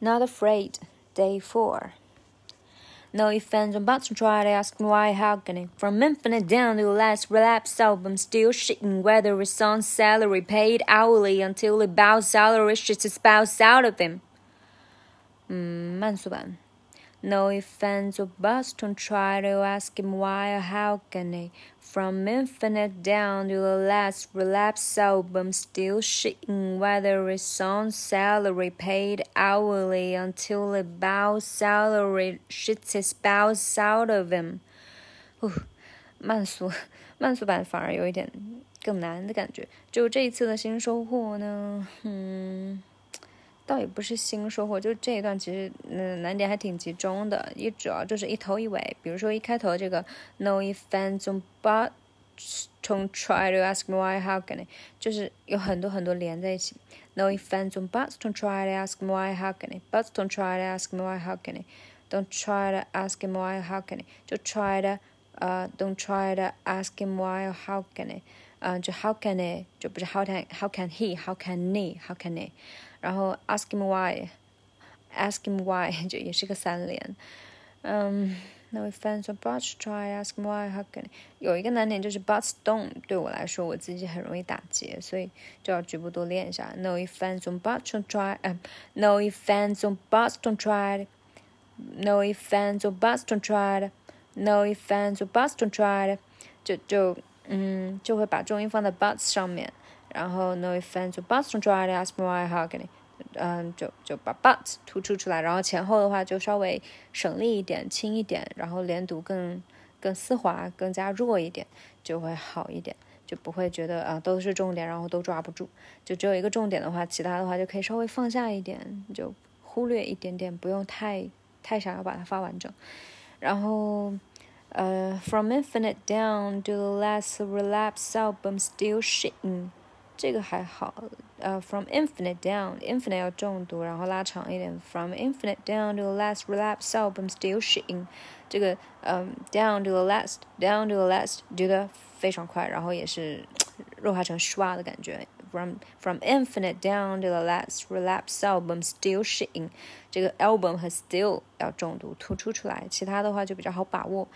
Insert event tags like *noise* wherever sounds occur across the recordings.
Not afraid. Day four. No offense, I'm about to try to ask why, how can it? From infinite down to the last relapse album, still shitting whether it's on salary, paid hourly until about salary shits its spouse out of him. 嗯，慢速版。 no offense or buts, don't try to ask him why or how can he. From infinite down to the last relapse album, still shitting whether it's on salary paid hourly until the bow salary shits his spouse out of him. 慢速慢速版反而有一点更难的感觉。就这一次的新收获呢，嗯。 *laughs* 倒也不是新收获，就这一段其实嗯难点还挺集中的，也主要就是一头一尾。比如说一开头这个 No offense but don't try to ask me why how can I，就是有很多很多连在一起。No offense but don't try to ask me why how can I，but don't try to ask me why how can I，don't try to ask him why how can I，就 try 的呃 don't try to ask him why how can I，嗯就 how can I 就不是 how can how can he how can he how can I。然后 ask him why，ask him why 就也是个三连，嗯，那位 fans 说 but try ask him why how can 有一个难点就是 but don't 对我来说我自己很容易打结，所以就要局部多练一下。No offense on but don't try，嗯，No offense on but don't try，No offense on but don't try，No offense on but don't try，就就 嗯就会把重音放在 but 上面。然后 no offense to but 中 try ask me why how can 嗯，就就把 but 突出出来，然后前后的话就稍微省力一点、轻一点，然后连读更更丝滑、更加弱一点，就会好一点，就不会觉得啊都是重点，然后都抓不住。就只有一个重点的话，其他的话就可以稍微放下一点，就忽略一点点，不用太太想要把它发完整。然后 呃，from infinite down to the last relapse album still shitting。这个还好，呃，from infinite down，infinite 要重读，然后拉长一点，from infinite down to the last relapse album still shitting，这个嗯，down to the last，down to the last 读的非常快，然后也是弱化成*tsk* 刷的感觉 ，from from infinite down to the last relapse album still shitting，这个 album 和 still 要重读突出出来，其他的话就比较好把握，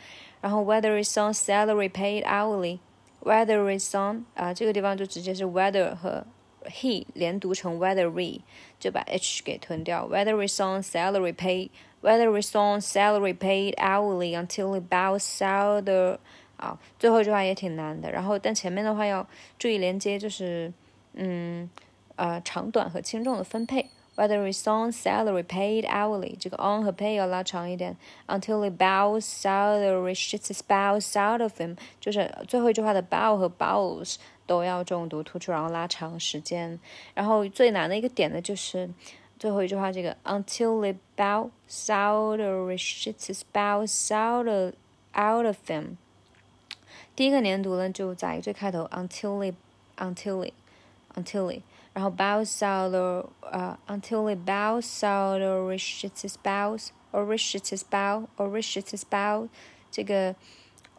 然后 whether it's on salary paid hourly。Whether is on 啊，这个地方就直接是 whether 和 he 连读成 weathery，就把 h 给吞掉。Whether is on salary paid, whether is on salary paid hourly until about salary 啊，最后一句话也挺难的。然后但前面的话要注意连接，就是 嗯呃长短和轻重的分配。whether it's on salary paid hourly，这个 on 和 pay 要拉长一点，until the bow salary shits its bows out of him，就是最后一句话的 bow 和 bows 都要重读突出，然后拉长时间。然后最难的一个点呢，就是最后一句话这个 until the bow salary shits its bows out of out of him。第一个连读呢就在最开头 until the until the until the。然后 bow salary 呃 until it bow salary reaches its bows or reaches its bow or reaches its bow，这个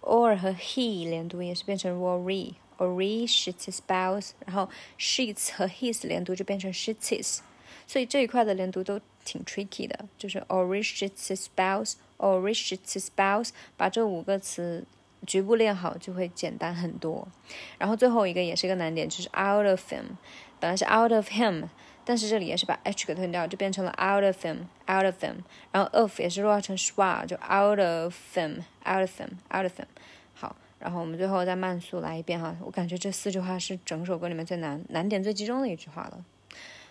or 和 he 连读也是变成 worry or reaches its bows，然后 sheets 和 his 连读就变成 sheets，所以这一块的连读都挺 tricky 的，就是 or reaches its bows or reaches its bows，把这五个词 局部练好就会简单很多。然后最后一个也是一个难点，就是 out of him。本来是 out of him，但是这里也是把 h 给吞掉，就变成了 out of him，out of him。然后 of 也是弱化成 schwa，就 out of him，out of him，out of him。好，然后我们最后再慢速来一遍哈，我感觉这四句话是整首歌里面最难、难点最集中的一句话了。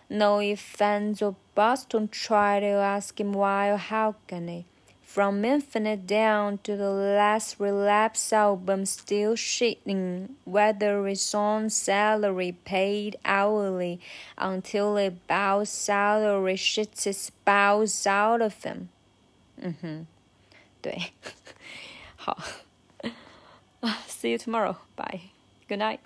No offense or buts, don't try to ask him why or how can he. From Infinite down to the last relapse album, still shitting whether it's on salary paid hourly until it bows salary shits its bows out of him. 嗯哼，对，*laughs* 好，*laughs* See you tomorrow. Bye. Good night.